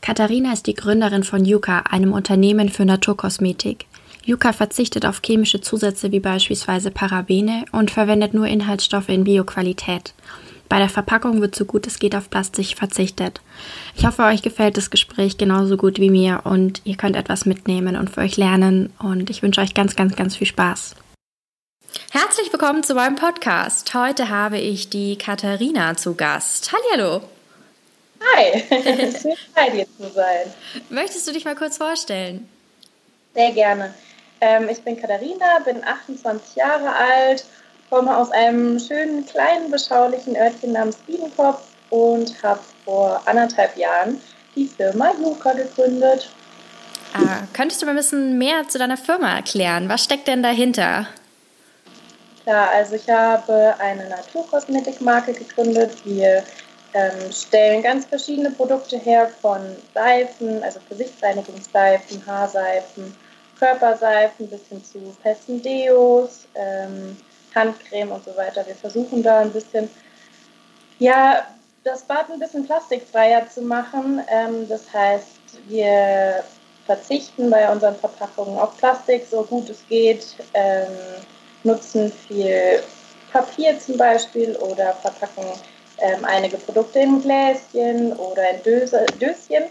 Katharina ist die Gründerin von Yuka, einem Unternehmen für Naturkosmetik. Yuka verzichtet auf chemische Zusätze wie beispielsweise Parabene und verwendet nur Inhaltsstoffe in Bioqualität. Bei der Verpackung wird so gut es geht auf Plastik verzichtet. Ich hoffe, euch gefällt das Gespräch genauso gut wie mir und ihr könnt etwas mitnehmen und für euch lernen und ich wünsche euch ganz, ganz, ganz viel Spaß. Herzlich willkommen zu meinem Podcast. Heute habe ich die Katharina zu Gast. Hallo. Hi, schön bei dir zu sein. Möchtest du dich mal kurz vorstellen? Sehr gerne. Ähm, ich bin Katharina, bin 28 Jahre alt, komme aus einem schönen, kleinen, beschaulichen Örtchen namens Biedenkopf und habe vor anderthalb Jahren die Firma Juka gegründet. Ah, könntest du mal ein bisschen mehr zu deiner Firma erklären? Was steckt denn dahinter? Klar, also ich habe eine Naturkosmetikmarke gegründet. Wir ähm, stellen ganz verschiedene Produkte her, von Seifen, also Gesichtsreinigungsseifen, Haarseifen, Körperseifen bis hin zu festen Deos, ähm, Handcreme und so weiter. Wir versuchen da ein bisschen, ja, das Bad ein bisschen plastikfreier zu machen. Ähm, das heißt, wir verzichten bei unseren Verpackungen auf Plastik, so gut es geht, ähm, nutzen viel Papier zum Beispiel oder verpacken ähm, einige Produkte in Gläschen oder in Döse, Döschen.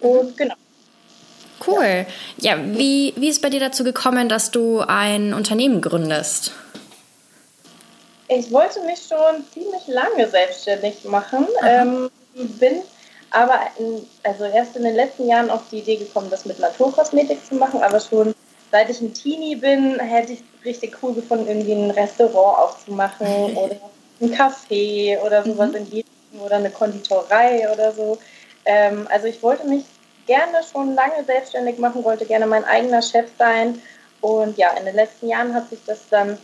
Und mhm. genau. Cool. Ja, wie, wie ist bei dir dazu gekommen, dass du ein Unternehmen gründest? Ich wollte mich schon ziemlich lange selbstständig machen, ähm, bin aber in, also erst in den letzten Jahren auf die Idee gekommen, das mit Naturkosmetik zu machen, aber schon seit ich ein Teenie bin, hätte ich richtig cool gefunden, irgendwie ein Restaurant aufzumachen oder ein Café oder sowas mhm. in die oder eine Konditorei oder so. Ähm, also ich wollte mich gerne schon lange selbstständig machen, wollte gerne mein eigener Chef sein. Und ja, in den letzten Jahren hat sich das dann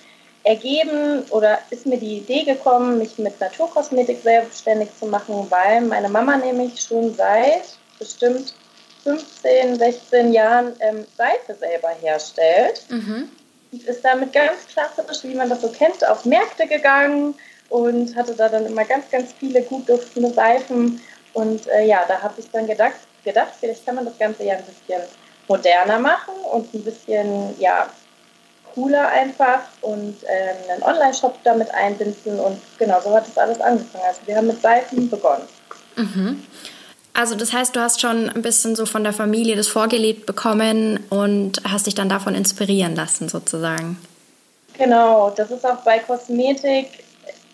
ergeben oder ist mir die Idee gekommen, mich mit Naturkosmetik selbstständig zu machen, weil meine Mama nämlich schon seit bestimmt 15, 16 Jahren ähm, Seife selber herstellt. Mhm. Und ist damit ganz klassisch, wie man das so kennt, auf Märkte gegangen, und hatte da dann immer ganz, ganz viele gut duftende Seifen. Und äh, ja, da habe ich dann gedacht, gedacht, vielleicht kann man das Ganze ja ein bisschen moderner machen und ein bisschen ja, cooler einfach und ähm, einen Online-Shop damit einbinden. Und genau, so hat das alles angefangen. Also wir haben mit Seifen begonnen. Mhm. Also das heißt, du hast schon ein bisschen so von der Familie das vorgelebt bekommen und hast dich dann davon inspirieren lassen sozusagen. Genau, das ist auch bei Kosmetik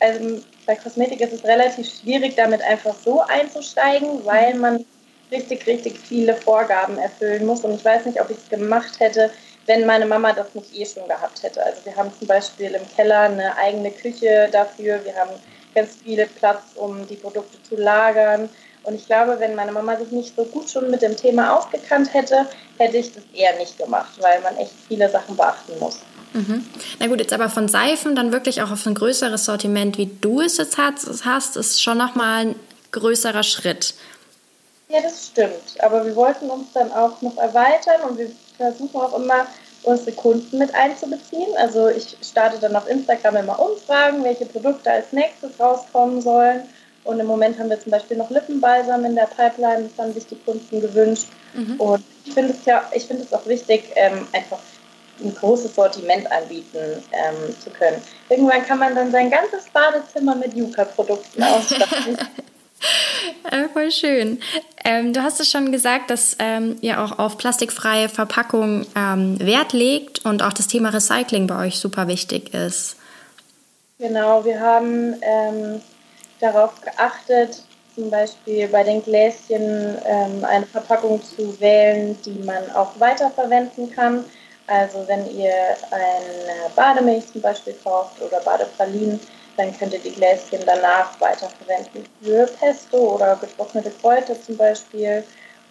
also bei Kosmetik ist es relativ schwierig, damit einfach so einzusteigen, weil man richtig, richtig viele Vorgaben erfüllen muss. Und ich weiß nicht, ob ich es gemacht hätte, wenn meine Mama das nicht eh schon gehabt hätte. Also wir haben zum Beispiel im Keller eine eigene Küche dafür. Wir haben ganz viel Platz, um die Produkte zu lagern. Und ich glaube, wenn meine Mama sich nicht so gut schon mit dem Thema ausgekannt hätte, hätte ich das eher nicht gemacht, weil man echt viele Sachen beachten muss. Mhm. Na gut, jetzt aber von Seifen dann wirklich auch auf ein größeres Sortiment, wie du es jetzt hast, ist schon nochmal ein größerer Schritt. Ja, das stimmt. Aber wir wollten uns dann auch noch erweitern und wir versuchen auch immer, unsere Kunden mit einzubeziehen. Also ich starte dann auf Instagram immer Umfragen, welche Produkte als nächstes rauskommen sollen. Und im Moment haben wir zum Beispiel noch Lippenbalsam in der Pipeline, das haben sich die Kunden gewünscht. Mhm. Und ich finde es ja, ich finde es auch wichtig, ähm, einfach ein großes Sortiment anbieten ähm, zu können. Irgendwann kann man dann sein ganzes Badezimmer mit Yuka-Produkten ausstatten. Äh, voll schön. Ähm, du hast es schon gesagt, dass ähm, ihr auch auf plastikfreie Verpackung ähm, Wert legt und auch das Thema Recycling bei euch super wichtig ist. Genau, wir haben ähm, darauf geachtet, zum Beispiel bei den Gläschen ähm, eine Verpackung zu wählen, die man auch weiterverwenden kann. Also wenn ihr eine Bademilch zum Beispiel kauft oder Badepralinen, dann könnt ihr die Gläschen danach weiterverwenden für Pesto oder getrocknete Kräuter zum Beispiel.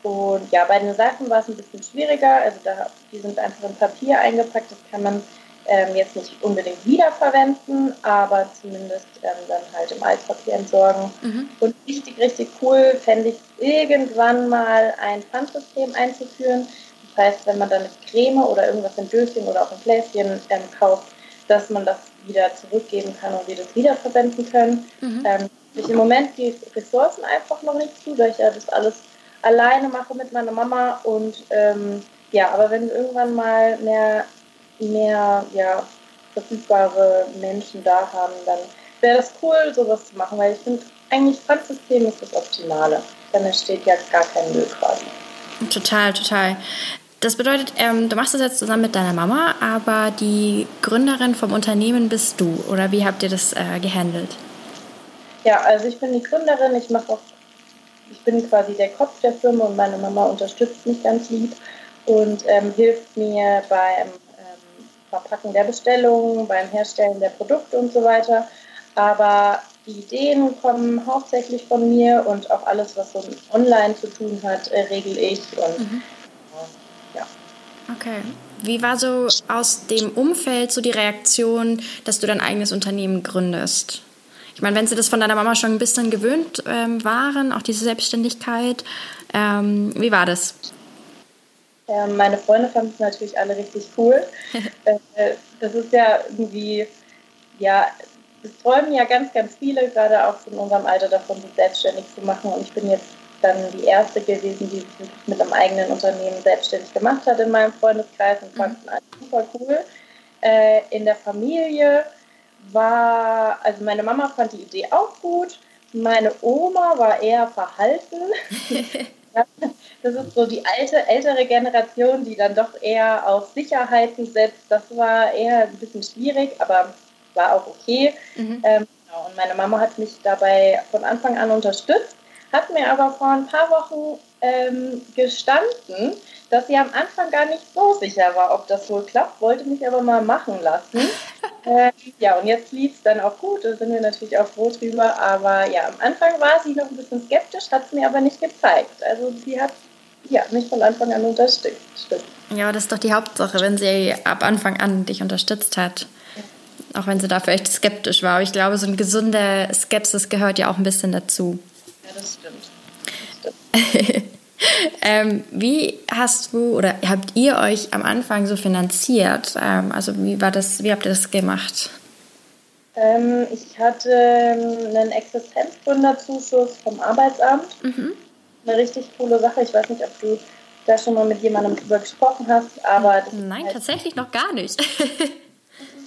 Und ja, bei den Seifen war es ein bisschen schwieriger. Also da, die sind einfach in Papier eingepackt. Das kann man ähm, jetzt nicht unbedingt wiederverwenden, aber zumindest ähm, dann halt im Altpapier entsorgen. Mhm. Und richtig, richtig cool fände ich irgendwann mal ein Pfandsystem einzuführen. Das heißt, wenn man dann eine Creme oder irgendwas in Döschen oder auch in Gläschen ähm, kauft, dass man das wieder zurückgeben kann und wir das wiederverwenden können. Mhm. Ähm, ich im Moment die Ressourcen einfach noch nicht zu, da ich ja das alles alleine mache mit meiner Mama und ähm, ja, aber wenn wir irgendwann mal mehr mehr ja, verfügbare Menschen da haben, dann wäre das cool, sowas zu machen, weil ich finde, eigentlich Pfandsystem ist das Optimale. Dann entsteht ja gar kein Müll quasi. Total, total. Das bedeutet, ähm, du machst das jetzt zusammen mit deiner Mama, aber die Gründerin vom Unternehmen bist du, oder wie habt ihr das äh, gehandelt? Ja, also ich bin die Gründerin, ich mache auch, ich bin quasi der Kopf der Firma und meine Mama unterstützt mich ganz lieb und ähm, hilft mir beim Verpacken der Bestellungen, beim Herstellen der Produkte und so weiter. Aber die Ideen kommen hauptsächlich von mir und auch alles, was so online zu tun hat, äh, regel ich. Und, mhm. Ja. Okay. Wie war so aus dem Umfeld so die Reaktion, dass du dein eigenes Unternehmen gründest? Ich meine, wenn sie das von deiner Mama schon ein bisschen gewöhnt ähm, waren, auch diese Selbstständigkeit, ähm, wie war das? Ähm, meine Freunde fanden es natürlich alle richtig cool. äh, das ist ja irgendwie, ja, es träumen ja ganz, ganz viele, gerade auch in unserem Alter davon, sich selbstständig zu machen. Und ich bin jetzt dann die erste gewesen, die sich mit einem eigenen Unternehmen selbstständig gemacht hat in meinem Freundeskreis und fanden mhm. alle super cool. Äh, in der Familie war, also meine Mama fand die Idee auch gut. Meine Oma war eher verhalten. Das ist so die alte, ältere Generation, die dann doch eher auf Sicherheiten setzt. Das war eher ein bisschen schwierig, aber war auch okay. Mhm. Ähm, genau. Und meine Mama hat mich dabei von Anfang an unterstützt, hat mir aber vor ein paar Wochen ähm, gestanden, dass sie am Anfang gar nicht so sicher war, ob das wohl klappt, wollte mich aber mal machen lassen. äh, ja, und jetzt lief es dann auch gut, da sind wir natürlich auch froh drüber, aber ja, am Anfang war sie noch ein bisschen skeptisch, hat es mir aber nicht gezeigt. Also sie hat ja, mich von Anfang an unterstützt. Ja, das ist doch die Hauptsache, wenn sie ab Anfang an dich unterstützt hat. Auch wenn sie da vielleicht skeptisch war. Aber ich glaube, so eine gesunde Skepsis gehört ja auch ein bisschen dazu. Ja, das stimmt. Das stimmt. ähm, wie hast du oder habt ihr euch am Anfang so finanziert? Ähm, also wie war das, wie habt ihr das gemacht? Ähm, ich hatte einen Existenzgründerzuschuss vom Arbeitsamt. Mhm. Eine richtig coole Sache. Ich weiß nicht, ob du da schon mal mit jemandem drüber gesprochen hast, aber Nein, halt tatsächlich noch gar nicht.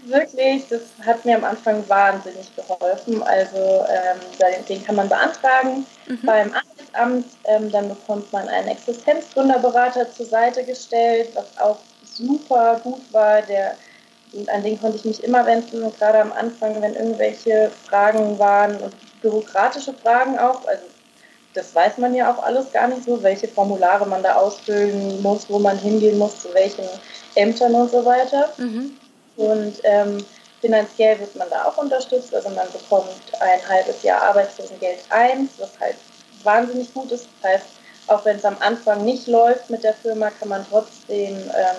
wirklich, das hat mir am Anfang wahnsinnig geholfen. Also ähm, den kann man beantragen mhm. beim Arbeitsamt. Ähm, dann bekommt man einen Existenzgründerberater zur Seite gestellt, was auch super gut war. Der, an den konnte ich mich immer wenden, gerade am Anfang, wenn irgendwelche Fragen waren und bürokratische Fragen auch. Also das weiß man ja auch alles gar nicht so, welche Formulare man da ausfüllen muss, wo man hingehen muss, zu welchen Ämtern und so weiter. Mhm. Und ähm, finanziell wird man da auch unterstützt. Also man bekommt ein halbes Jahr Arbeitslosengeld 1, was halt wahnsinnig gut ist. Das heißt, auch wenn es am Anfang nicht läuft mit der Firma, kann man trotzdem, ähm,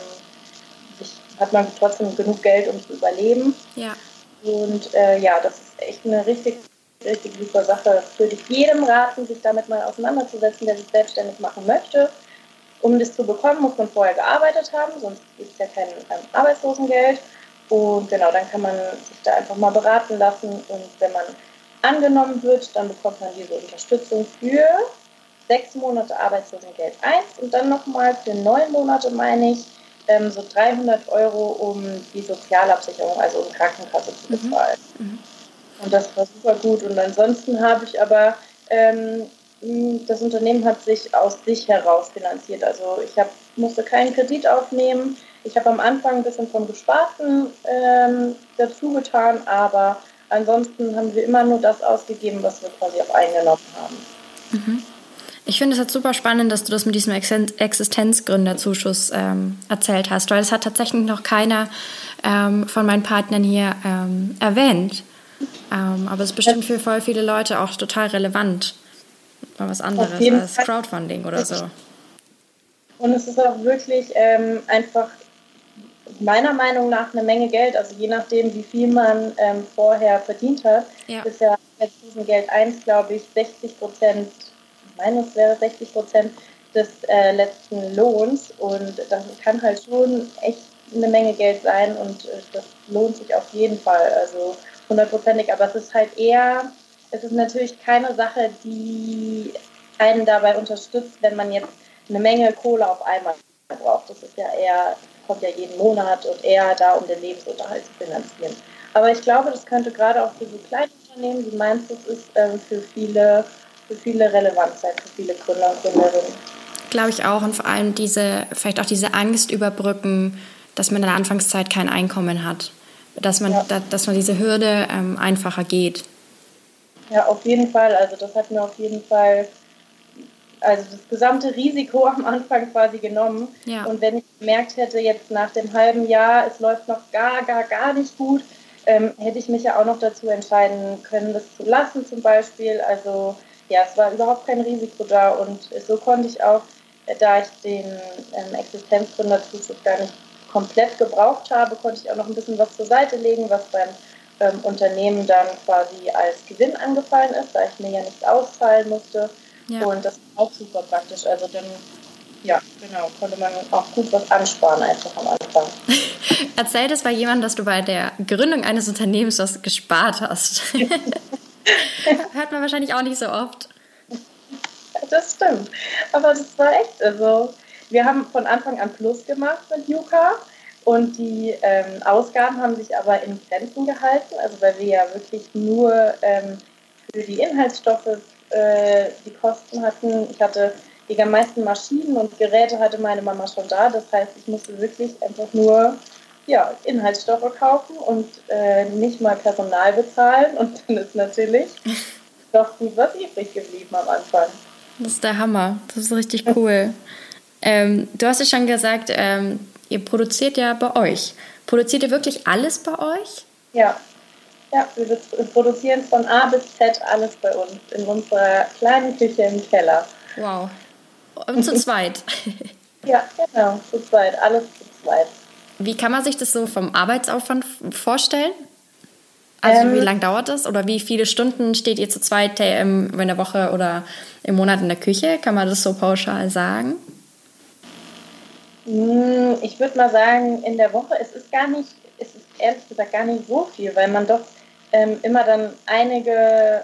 sich, hat man trotzdem genug Geld, um zu überleben. Ja. Und äh, ja, das ist echt eine richtig, richtig super Sache. Würde ich jedem raten, sich damit mal auseinanderzusetzen, der sich selbstständig machen möchte. Um das zu bekommen, muss man vorher gearbeitet haben, sonst gibt es ja kein ähm, Arbeitslosengeld. Und genau, dann kann man sich da einfach mal beraten lassen. Und wenn man angenommen wird, dann bekommt man diese Unterstützung für sechs Monate Arbeitslosengeld 1 und dann nochmal für neun Monate, meine ich, ähm, so 300 Euro, um die Sozialabsicherung, also um Krankenkasse zu mhm. bezahlen. Mhm. Und das war super gut. Und ansonsten habe ich aber, ähm, das Unternehmen hat sich aus sich heraus finanziert. Also ich hab, musste keinen Kredit aufnehmen. Ich habe am Anfang ein bisschen vom Gesparten ähm, dazu getan, aber ansonsten haben wir immer nur das ausgegeben, was wir quasi auch eingenommen haben. Mhm. Ich finde es halt super spannend, dass du das mit diesem Existenzgründerzuschuss ähm, erzählt hast, weil es hat tatsächlich noch keiner ähm, von meinen Partnern hier ähm, erwähnt. Ähm, aber es ist bestimmt für voll viele Leute auch total relevant. Mal was anderes als Crowdfunding oder so. Und es ist auch wirklich ähm, einfach meiner Meinung nach eine Menge Geld. Also je nachdem, wie viel man ähm, vorher verdient hat, ja. ist ja mit diesem Geld 1, glaube ich, 60 Prozent, meines wäre 60 Prozent des äh, letzten Lohns. Und das kann halt schon echt eine Menge Geld sein und äh, das lohnt sich auf jeden Fall. Also hundertprozentig. Aber es ist halt eher, es ist natürlich keine Sache, die einen dabei unterstützt, wenn man jetzt eine Menge Kohle auf einmal braucht. Das ist ja eher, kommt ja jeden Monat und eher da, um den Lebensunterhalt zu finanzieren. Aber ich glaube, das könnte gerade auch für so kleine Unternehmen, wie meins das ist, ähm, für viele, für viele relevant sein, für viele Gründer und Gründerinnen. Glaube ich auch und vor allem diese, vielleicht auch diese Angst überbrücken, dass man in der Anfangszeit kein Einkommen hat. Dass man, ja. da, dass man diese Hürde ähm, einfacher geht. Ja, auf jeden Fall. Also das hat mir auf jeden Fall also das gesamte Risiko am Anfang quasi genommen. Ja. Und wenn ich gemerkt hätte, jetzt nach dem halben Jahr, es läuft noch gar, gar, gar nicht gut, ähm, hätte ich mich ja auch noch dazu entscheiden können, das zu lassen zum Beispiel. Also ja, es war überhaupt kein Risiko da und so konnte ich auch, äh, da ich den ähm, Existenzgründerzuschuss gar nicht komplett gebraucht habe, konnte ich auch noch ein bisschen was zur Seite legen, was beim ähm, Unternehmen dann quasi als Gewinn angefallen ist, da ich mir ja nichts auszahlen musste. Ja. Und das ist auch super praktisch. Also dann, ja, genau, konnte man auch gut was ansparen einfach am Anfang. Erzähl das bei jemandem, dass du bei der Gründung eines Unternehmens was gespart hast. Hört man wahrscheinlich auch nicht so oft. Das stimmt. Aber das war echt, also wir haben von Anfang an Plus gemacht mit Yuka und die ähm, Ausgaben haben sich aber in Grenzen gehalten, also weil wir ja wirklich nur ähm, für die Inhaltsstoffe äh, die Kosten hatten. Ich hatte die meisten Maschinen und Geräte hatte meine Mama schon da. Das heißt, ich musste wirklich einfach nur ja, Inhaltsstoffe kaufen und äh, nicht mal Personal bezahlen. Und dann ist natürlich doch gut was übrig geblieben am Anfang. Das ist der Hammer. Das ist richtig cool. ähm, du hast ja schon gesagt, ähm, ihr produziert ja bei euch. Produziert ihr wirklich alles bei euch? Ja. Ja, wir produzieren von A bis Z alles bei uns in unserer kleinen Küche im Keller. Wow. Und zu zweit. ja, genau, zu zweit, alles zu zweit. Wie kann man sich das so vom Arbeitsaufwand vorstellen? Also ähm, wie lange dauert das oder wie viele Stunden steht ihr zu zweit in der Woche oder im Monat in der Küche? Kann man das so pauschal sagen? Hm, ich würde mal sagen, in der Woche, es ist gar nicht, es ist ehrlich gesagt gar nicht so viel, weil man doch ähm, immer dann einige,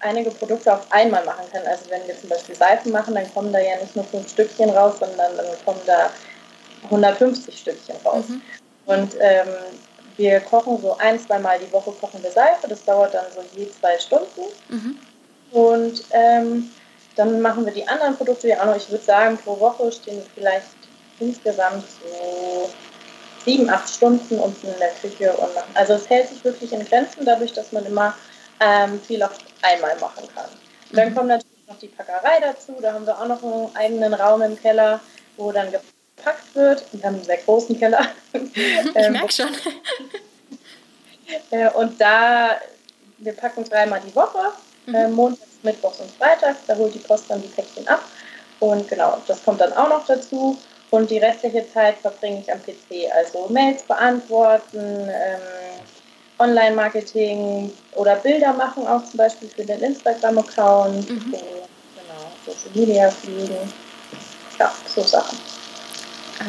einige Produkte auf einmal machen kann. Also wenn wir zum Beispiel Seifen machen, dann kommen da ja nicht nur fünf Stückchen raus, sondern dann kommen da 150 Stückchen raus. Mhm. Und ähm, wir kochen so ein, zwei Mal die Woche kochen wir Seife. Das dauert dann so je zwei Stunden. Mhm. Und ähm, dann machen wir die anderen Produkte ja auch noch. Ich würde sagen, pro Woche stehen vielleicht insgesamt so sieben, acht Stunden unten in der Küche und machen. Also es hält sich wirklich in Grenzen, dadurch, dass man immer ähm, viel auf einmal machen kann. Dann mhm. kommt natürlich noch die Packerei dazu. Da haben wir auch noch einen eigenen Raum im Keller, wo dann gepackt wird. Wir haben einen sehr großen Keller. ich ähm, merke schon. Äh, und da, wir packen dreimal die Woche, mhm. äh, montags, mittwochs und freitags. Da holt die Post dann die Päckchen ab. Und genau, das kommt dann auch noch dazu. Und die restliche Zeit verbringe ich am PC, also Mails beantworten, ähm, Online-Marketing oder Bilder machen, auch zum Beispiel für den Instagram-Account, mhm. genau, Social Media fliegen, ja, so Sachen.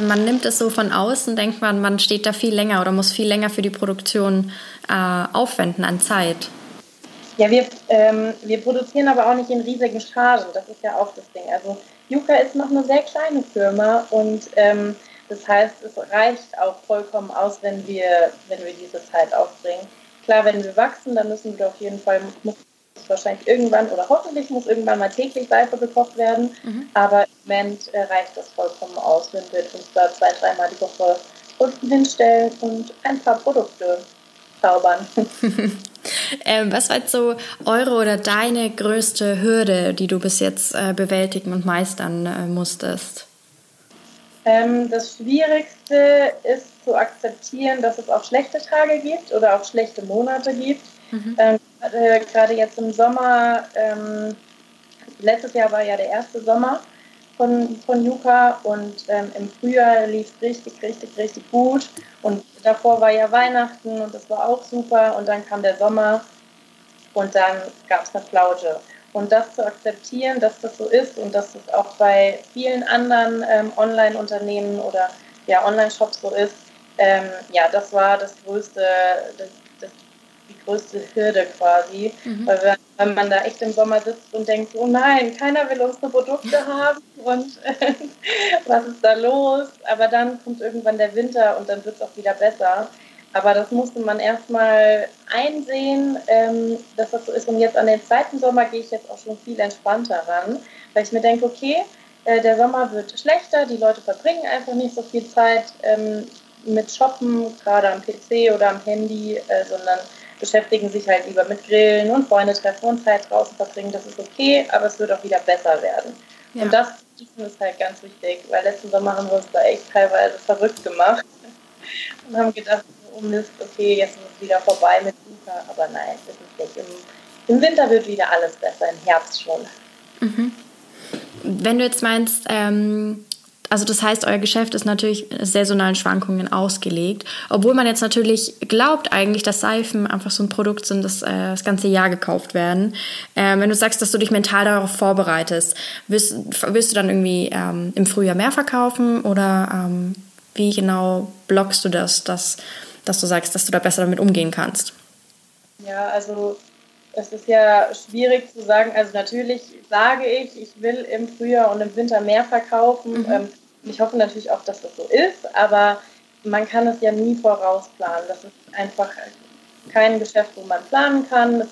Man nimmt es so von außen, denkt man, man steht da viel länger oder muss viel länger für die Produktion äh, aufwenden an Zeit. Ja, wir, ähm, wir produzieren aber auch nicht in riesigen Chargen, das ist ja auch das Ding. Also Yuka ist noch eine sehr kleine Firma und ähm, das heißt, es reicht auch vollkommen aus, wenn wir, wenn wir diese Zeit aufbringen. Klar, wenn wir wachsen, dann müssen wir auf jeden Fall, muss wahrscheinlich irgendwann oder hoffentlich muss irgendwann mal täglich Seife gekocht werden. Mhm. Aber im Moment äh, reicht das vollkommen aus, wenn wir uns da zwei, dreimal die Woche unten hinstellen und ein paar Produkte zaubern. ähm, was war jetzt so eure oder deine größte Hürde, die du bis jetzt äh, bewältigen und meistern äh, musstest? Ähm, das Schwierigste ist zu akzeptieren, dass es auch schlechte Tage gibt oder auch schlechte Monate gibt. Mhm. Ähm, Gerade jetzt im Sommer, ähm, letztes Jahr war ja der erste Sommer von, von Yuka und ähm, im Frühjahr lief es richtig, richtig, richtig gut. Und davor war ja Weihnachten und das war auch super. Und dann kam der Sommer und dann gab es eine Flaute. Und das zu akzeptieren, dass das so ist und dass es auch bei vielen anderen ähm, Online-Unternehmen oder ja, Online-Shops so ist, ähm, ja, das war das größte, das, größte Hürde quasi. Mhm. Weil wenn, man da echt im Sommer sitzt und denkt, oh nein, keiner will unsere Produkte haben und äh, was ist da los? Aber dann kommt irgendwann der Winter und dann wird es auch wieder besser. Aber das musste man erstmal einsehen, ähm, dass das so ist. Und jetzt an den zweiten Sommer gehe ich jetzt auch schon viel entspannter ran, weil ich mir denke, okay, äh, der Sommer wird schlechter, die Leute verbringen einfach nicht so viel Zeit ähm, mit Shoppen, gerade am PC oder am Handy, äh, sondern beschäftigen sich halt lieber mit Grillen und Freunde treffen und Zeit draußen verbringen. Das ist okay, aber es wird auch wieder besser werden. Ja. Und das ist halt ganz wichtig, weil letzten Sommer haben wir uns da echt teilweise verrückt gemacht und haben gedacht, oh Mist, okay, jetzt ist es wieder vorbei mit Luca. Aber nein, ist nicht. Im, Im, Winter wird wieder alles besser, im Herbst schon. Mhm. Wenn du jetzt meinst, ähm, also das heißt, euer Geschäft ist natürlich saisonalen Schwankungen ausgelegt, obwohl man jetzt natürlich glaubt eigentlich, dass Seifen einfach so ein Produkt sind, das äh, das ganze Jahr gekauft werden. Äh, wenn du sagst, dass du dich mental darauf vorbereitest, wirst, wirst du dann irgendwie ähm, im Frühjahr mehr verkaufen oder ähm, wie genau blockst du das, dass, dass du sagst, dass du da besser damit umgehen kannst? Ja, also es ist ja schwierig zu sagen. Also natürlich sage ich, ich will im Frühjahr und im Winter mehr verkaufen. Mhm. Ähm, ich hoffe natürlich auch, dass das so ist, aber man kann es ja nie vorausplanen. Das ist einfach kein Geschäft, wo man planen kann. Es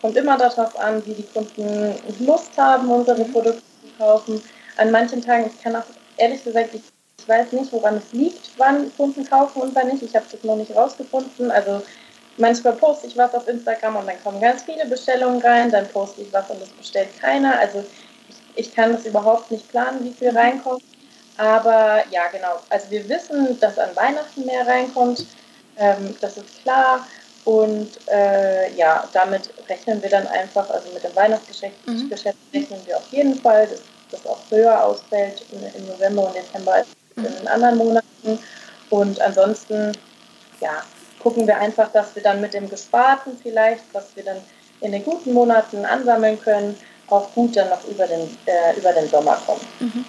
kommt immer darauf an, wie die Kunden Lust haben, unsere mhm. Produkte zu kaufen. An manchen Tagen, ich kann auch ehrlich gesagt, ich, ich weiß nicht, woran es liegt, wann Kunden kaufen und wann nicht. Ich habe das noch nicht rausgefunden. Also manchmal poste ich was auf Instagram und dann kommen ganz viele Bestellungen rein, dann poste ich was und das bestellt keiner. Also ich, ich kann das überhaupt nicht planen, wie viel reinkommt. Aber ja, genau. Also wir wissen, dass an Weihnachten mehr reinkommt. Ähm, das ist klar. Und äh, ja, damit rechnen wir dann einfach, also mit dem Weihnachtsgeschäft mhm. rechnen wir auf jeden Fall, dass das auch höher ausfällt im November und Dezember als in den anderen Monaten. Und ansonsten, ja, gucken wir einfach, dass wir dann mit dem Gesparten vielleicht, was wir dann in den guten Monaten ansammeln können, auch gut dann noch über den, äh, über den Sommer kommen. Mhm.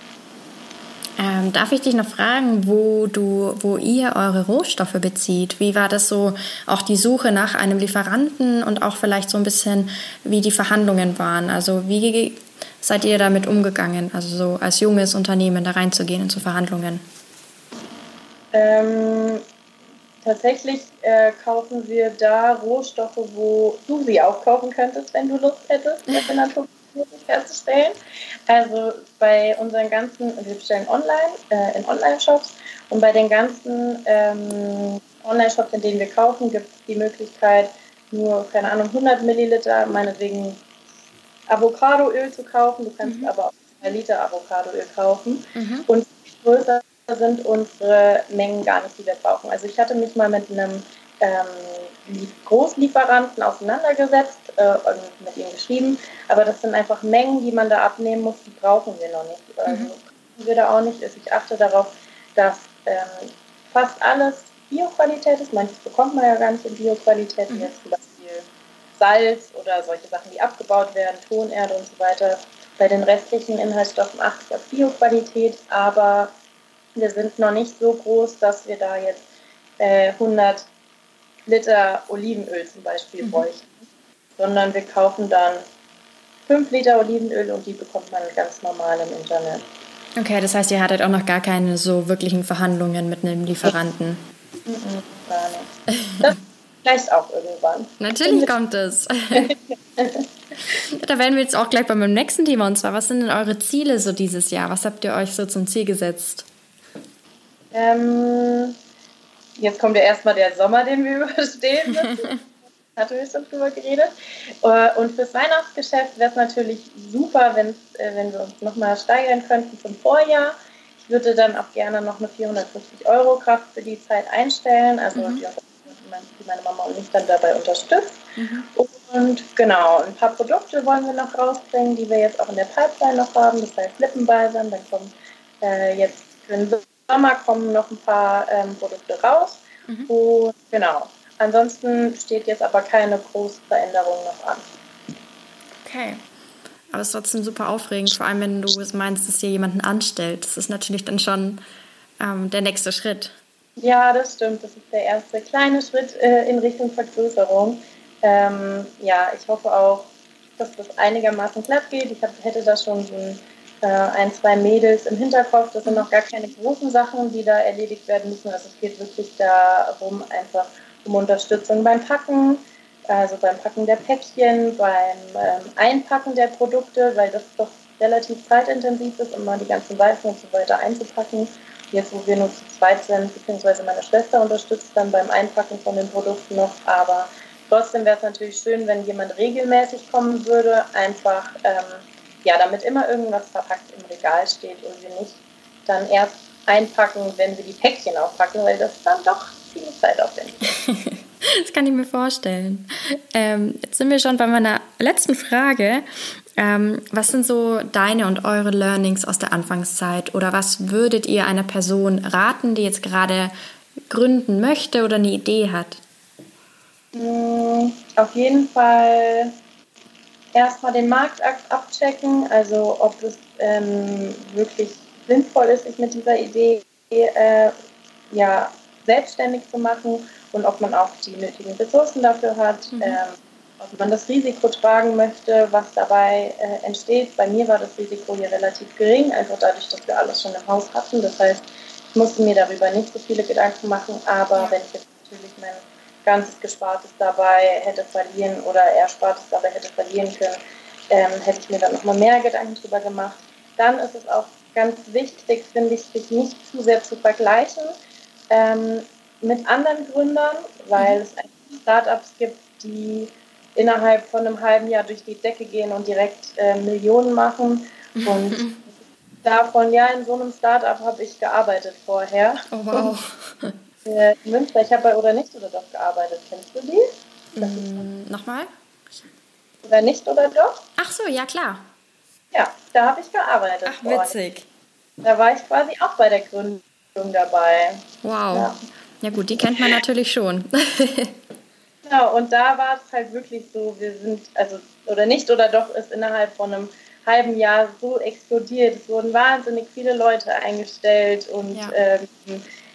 Ähm, darf ich dich noch fragen, wo du, wo ihr eure Rohstoffe bezieht? Wie war das so, auch die Suche nach einem Lieferanten und auch vielleicht so ein bisschen, wie die Verhandlungen waren? Also wie seid ihr damit umgegangen, also so als junges Unternehmen da reinzugehen in zu Verhandlungen? Ähm, tatsächlich äh, kaufen wir da Rohstoffe, wo du sie auch kaufen könntest, wenn du Lust hättest, das in Naturkosmetik herzustellen. Also bei unseren ganzen, wir bestellen online, äh, in Online-Shops und bei den ganzen ähm, Online-Shops, in denen wir kaufen, gibt es die Möglichkeit, nur, keine Ahnung, 100 Milliliter, meinetwegen Avocadoöl zu kaufen. Du kannst mhm. aber auch 2 Liter Avocadoöl kaufen. Mhm. Und größer sind unsere Mengen gar nicht, die wir brauchen. Also ich hatte mich mal mit einem ähm, Großlieferanten auseinandergesetzt äh, und mit ihm geschrieben, aber das sind einfach Mengen, die man da abnehmen muss, die brauchen wir noch nicht. Also mhm. wir da auch nicht. Also ich achte darauf, dass ähm, fast alles Bioqualität ist. Manches bekommt man ja gar nicht in Bioqualität, mhm. jetzt zum Beispiel Salz oder solche Sachen, die abgebaut werden, Tonerde und so weiter. Bei den restlichen Inhaltsstoffen achte ich auf Bioqualität, aber wir sind noch nicht so groß, dass wir da jetzt äh, 100 Liter Olivenöl zum Beispiel mhm. bräuchten, sondern wir kaufen dann 5 Liter Olivenöl und die bekommt man ganz normal im Internet. Okay, das heißt, ihr hattet auch noch gar keine so wirklichen Verhandlungen mit einem Lieferanten. Mhm, gar nicht. Das vielleicht auch irgendwann. Natürlich kommt es. da werden wir jetzt auch gleich bei meinem nächsten Thema und zwar, was sind denn eure Ziele so dieses Jahr? Was habt ihr euch so zum Ziel gesetzt? Ähm, jetzt kommt ja erstmal der Sommer, den wir überstehen müssen. Wir schon drüber geredet. Äh, und fürs Weihnachtsgeschäft wäre es natürlich super, äh, wenn wir uns nochmal steigern könnten zum Vorjahr. Ich würde dann auch gerne noch eine 450 Euro Kraft für die Zeit einstellen, also mhm. die, meine Mama und mich dann dabei unterstützt. Mhm. Und Und genau, ein paar Produkte wollen wir noch rausbringen, die wir jetzt auch in der Pipeline noch haben. Das heißt Lippenbalsam, dann kommen äh, jetzt für den Sommer kommen noch ein paar ähm, Produkte raus. Mhm. Und genau, ansonsten steht jetzt aber keine große Veränderung noch an. Okay. Aber es ist trotzdem super aufregend, vor allem wenn du meinst, dass dir jemanden anstellt. Das ist natürlich dann schon ähm, der nächste Schritt. Ja, das stimmt. Das ist der erste kleine Schritt äh, in Richtung Vergrößerung. Ähm, ja, ich hoffe auch, dass das einigermaßen glatt geht. Ich hab, hätte da schon so ein, äh, ein, zwei Mädels im Hinterkopf. Das sind noch gar keine großen Sachen, die da erledigt werden müssen. Also es geht wirklich darum, einfach um Unterstützung beim Packen, also beim Packen der Päckchen, beim ähm, Einpacken der Produkte, weil das doch relativ zeitintensiv ist, immer die ganzen Weißen und so weiter einzupacken. Jetzt, wo wir nur zu zweit sind, beziehungsweise meine Schwester unterstützt dann beim Einpacken von den Produkten noch, aber trotzdem wäre es natürlich schön, wenn jemand regelmäßig kommen würde, einfach ähm, ja, damit immer irgendwas verpackt im Regal steht und wir nicht dann erst einpacken, wenn wir die Päckchen aufpacken, weil das dann doch viel Zeit aufwendig ist. Das kann ich mir vorstellen. Ähm, jetzt sind wir schon bei meiner letzten Frage. Ähm, was sind so deine und eure Learnings aus der Anfangszeit? Oder was würdet ihr einer Person raten, die jetzt gerade gründen möchte oder eine Idee hat? Mm, auf jeden Fall erstmal den Markt abchecken, also ob es ähm, wirklich sinnvoll ist, sich mit dieser Idee äh, ja, selbstständig zu machen und ob man auch die nötigen Ressourcen dafür hat, mhm. ähm, ob man das Risiko tragen möchte, was dabei äh, entsteht. Bei mir war das Risiko hier relativ gering, einfach dadurch, dass wir alles schon im Haus hatten. Das heißt, ich musste mir darüber nicht so viele Gedanken machen, aber wenn ich jetzt natürlich mein ganzes Gespartes dabei hätte verlieren oder Erspartes dabei hätte verlieren können, ähm, hätte ich mir dann nochmal mehr Gedanken drüber gemacht. Dann ist es auch ganz wichtig, finde ich, sich nicht zu sehr zu vergleichen. Ähm, mit anderen Gründern, weil mhm. es Startups gibt, die innerhalb von einem halben Jahr durch die Decke gehen und direkt äh, Millionen machen. Und davon, ja, in so einem Startup habe ich gearbeitet vorher. Oh, wow. Äh, in Münster, ich habe bei Oder Nicht oder Doch gearbeitet. Kennst du die? Mm, Nochmal? Oder Nicht oder Doch? Ach so, ja klar. Ja, da habe ich gearbeitet. Ach, witzig. Da war ich quasi auch bei der Gründung dabei. Wow. Ja. Ja gut, die kennt man natürlich schon. genau, und da war es halt wirklich so, wir sind, also, oder nicht, oder doch ist innerhalb von einem halben Jahr so explodiert. Es wurden wahnsinnig viele Leute eingestellt und ja, ähm,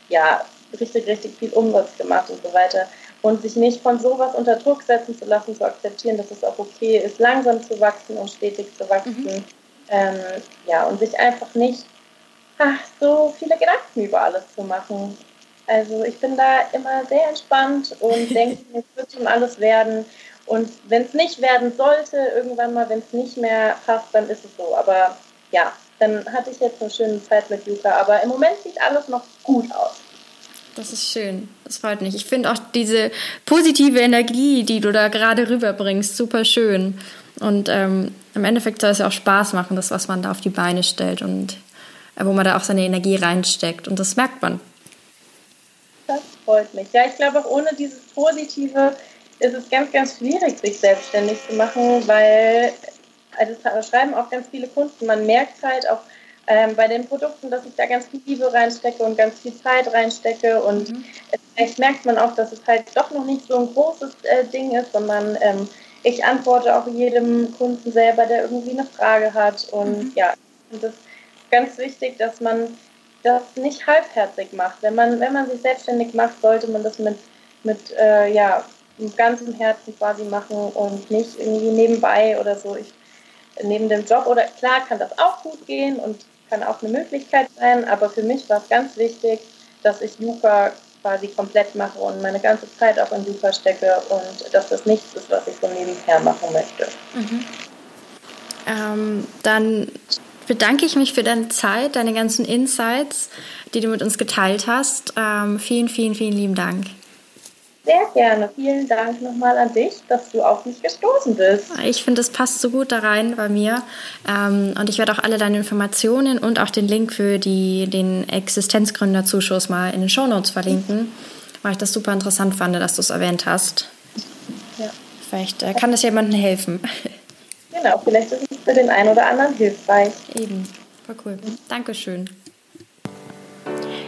ja richtig, richtig viel Umsatz gemacht und so weiter. Und sich nicht von sowas unter Druck setzen zu lassen, zu akzeptieren, dass es auch okay ist, langsam zu wachsen und stetig zu wachsen. Mhm. Ähm, ja, und sich einfach nicht ach, so viele Gedanken über alles zu machen. Also ich bin da immer sehr entspannt und denke, es wird schon alles werden. Und wenn es nicht werden sollte, irgendwann mal, wenn es nicht mehr passt, dann ist es so. Aber ja, dann hatte ich jetzt eine schöne Zeit mit Yuka. Aber im Moment sieht alles noch gut aus. Das ist schön. Das freut mich. Ich finde auch diese positive Energie, die du da gerade rüberbringst, super schön. Und ähm, im Endeffekt soll es ja auch Spaß machen, das, was man da auf die Beine stellt und äh, wo man da auch seine Energie reinsteckt. Und das merkt man. Das freut mich. Ja, ich glaube auch ohne dieses Positive ist es ganz, ganz schwierig, sich selbstständig zu machen, weil also das schreiben auch ganz viele Kunden. Man merkt halt auch ähm, bei den Produkten, dass ich da ganz viel Liebe reinstecke und ganz viel Zeit reinstecke. Und mhm. vielleicht merkt man auch, dass es halt doch noch nicht so ein großes äh, Ding ist, sondern ähm, ich antworte auch jedem Kunden selber, der irgendwie eine Frage hat. Und mhm. ja, und das ist ganz wichtig, dass man das nicht halbherzig macht. Wenn man, wenn man sich selbstständig macht, sollte man das mit, mit äh, ja, ganzem Herzen quasi machen und nicht irgendwie nebenbei oder so. Ich, neben dem Job oder klar kann das auch gut gehen und kann auch eine Möglichkeit sein, aber für mich war es ganz wichtig, dass ich Yuka quasi komplett mache und meine ganze Zeit auch in Yuka stecke und dass das nichts ist, was ich so nebenher machen möchte. Mhm. Ähm, dann bedanke ich mich für deine Zeit, deine ganzen Insights, die du mit uns geteilt hast. Ähm, vielen, vielen, vielen lieben Dank. Sehr gerne. Vielen Dank nochmal an dich, dass du auf mich gestoßen bist. Ich finde, das passt so gut da rein bei mir. Ähm, und ich werde auch alle deine Informationen und auch den Link für die, den Existenzgründerzuschuss mal in den Shownotes verlinken, weil ich das super interessant fand, dass du es erwähnt hast. Ja, Vielleicht äh, kann das jemandem helfen. Genau, vielleicht ist es für den einen oder anderen hilfreich. Eben, voll cool. Dankeschön.